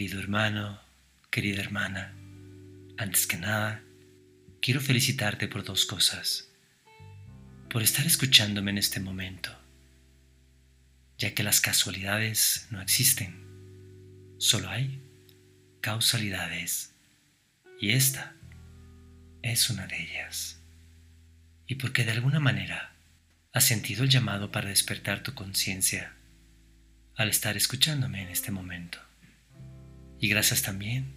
hermano, querida hermana, antes que nada, quiero felicitarte por dos cosas. Por estar escuchándome en este momento, ya que las casualidades no existen, solo hay causalidades, y esta es una de ellas. Y porque de alguna manera has sentido el llamado para despertar tu conciencia al estar escuchándome en este momento. Y gracias también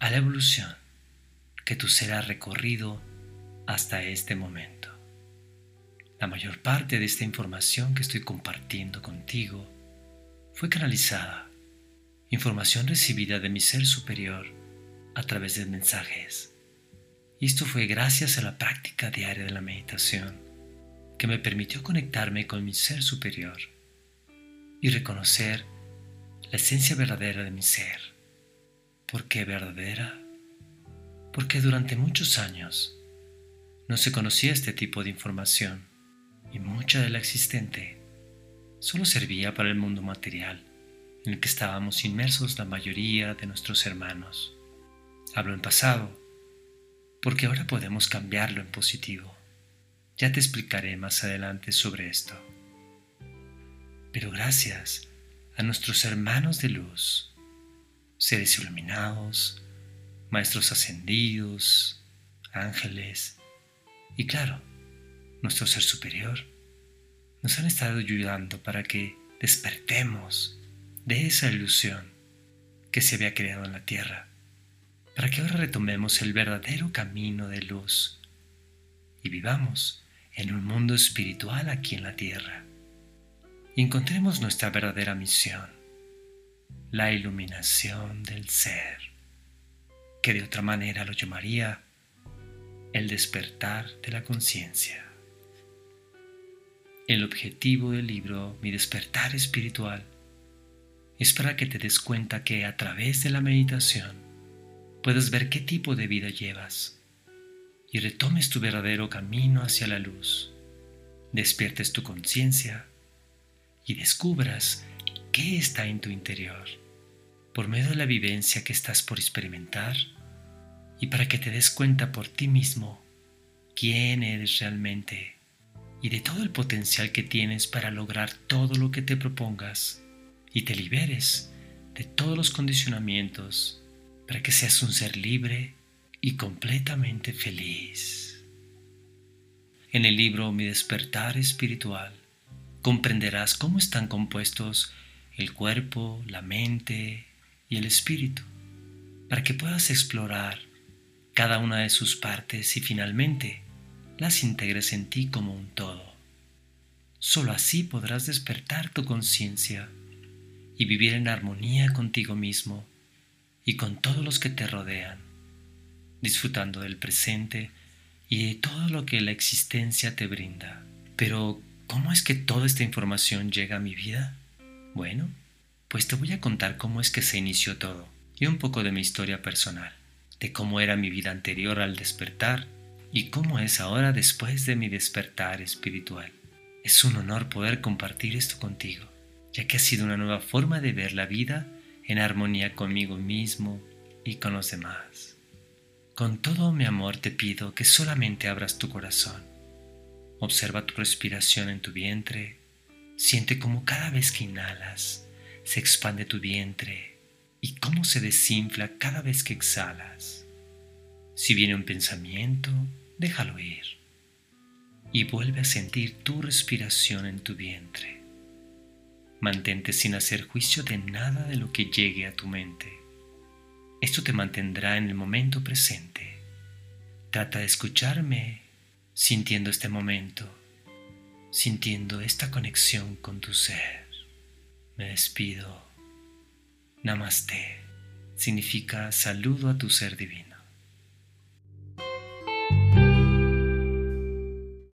a la evolución que tu ser ha recorrido hasta este momento. La mayor parte de esta información que estoy compartiendo contigo fue canalizada, información recibida de mi ser superior a través de mensajes. Y esto fue gracias a la práctica diaria de la meditación que me permitió conectarme con mi ser superior y reconocer la esencia verdadera de mi ser. ¿Por qué verdadera? Porque durante muchos años no se conocía este tipo de información y mucha de la existente solo servía para el mundo material en el que estábamos inmersos la mayoría de nuestros hermanos. Hablo en pasado porque ahora podemos cambiarlo en positivo. Ya te explicaré más adelante sobre esto. Pero gracias a nuestros hermanos de luz, seres iluminados, maestros ascendidos, ángeles y claro, nuestro ser superior, nos han estado ayudando para que despertemos de esa ilusión que se había creado en la tierra, para que ahora retomemos el verdadero camino de luz y vivamos en un mundo espiritual aquí en la tierra encontremos nuestra verdadera misión, la iluminación del ser, que de otra manera lo llamaría el despertar de la conciencia. El objetivo del libro Mi despertar espiritual es para que te des cuenta que a través de la meditación puedes ver qué tipo de vida llevas y retomes tu verdadero camino hacia la luz, despiertes tu conciencia y descubras qué está en tu interior por medio de la vivencia que estás por experimentar y para que te des cuenta por ti mismo quién eres realmente y de todo el potencial que tienes para lograr todo lo que te propongas y te liberes de todos los condicionamientos para que seas un ser libre y completamente feliz. En el libro Mi despertar espiritual comprenderás cómo están compuestos el cuerpo, la mente y el espíritu, para que puedas explorar cada una de sus partes y finalmente las integres en ti como un todo. Solo así podrás despertar tu conciencia y vivir en armonía contigo mismo y con todos los que te rodean, disfrutando del presente y de todo lo que la existencia te brinda. Pero ¿Cómo es que toda esta información llega a mi vida? Bueno, pues te voy a contar cómo es que se inició todo y un poco de mi historia personal, de cómo era mi vida anterior al despertar y cómo es ahora después de mi despertar espiritual. Es un honor poder compartir esto contigo, ya que ha sido una nueva forma de ver la vida en armonía conmigo mismo y con los demás. Con todo mi amor te pido que solamente abras tu corazón Observa tu respiración en tu vientre. Siente cómo cada vez que inhalas se expande tu vientre y cómo se desinfla cada vez que exhalas. Si viene un pensamiento, déjalo ir y vuelve a sentir tu respiración en tu vientre. Mantente sin hacer juicio de nada de lo que llegue a tu mente. Esto te mantendrá en el momento presente. Trata de escucharme sintiendo este momento, sintiendo esta conexión con tu ser. Me despido. Namaste significa saludo a tu ser divino.